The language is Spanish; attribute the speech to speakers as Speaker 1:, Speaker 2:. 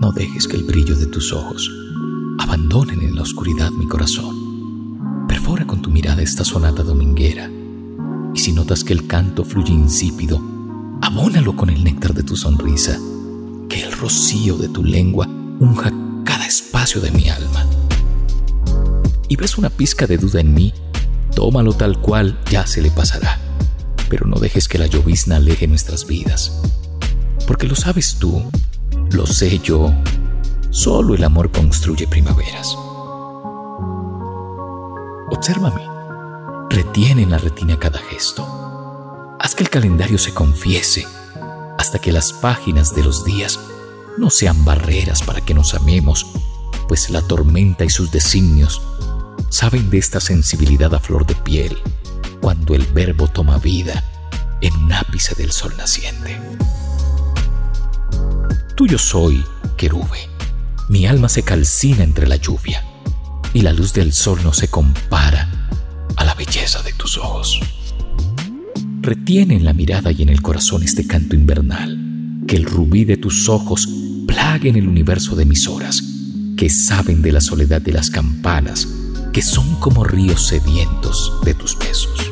Speaker 1: No dejes que el brillo de tus ojos abandonen en la oscuridad mi corazón. Perfora con tu mirada esta sonata dominguera. Y si notas que el canto fluye insípido, abónalo con el néctar de tu sonrisa. Que el rocío de tu lengua unja cada espacio de mi alma. Y ves una pizca de duda en mí, tómalo tal cual, ya se le pasará. Pero no dejes que la llovizna aleje nuestras vidas. Porque lo sabes tú, lo sé yo, solo el amor construye primaveras. Obsérvame, retiene en la retina cada gesto. Haz que el calendario se confiese hasta que las páginas de los días no sean barreras para que nos amemos, pues la tormenta y sus designios saben de esta sensibilidad a flor de piel cuando el verbo toma vida en un ápice del sol naciente. Tuyo soy, querube. Mi alma se calcina entre la lluvia y la luz del sol no se compara a la belleza de tus ojos. Retiene en la mirada y en el corazón este canto invernal, que el rubí de tus ojos plague en el universo de mis horas, que saben de la soledad de las campanas, que son como ríos sedientos de tus besos.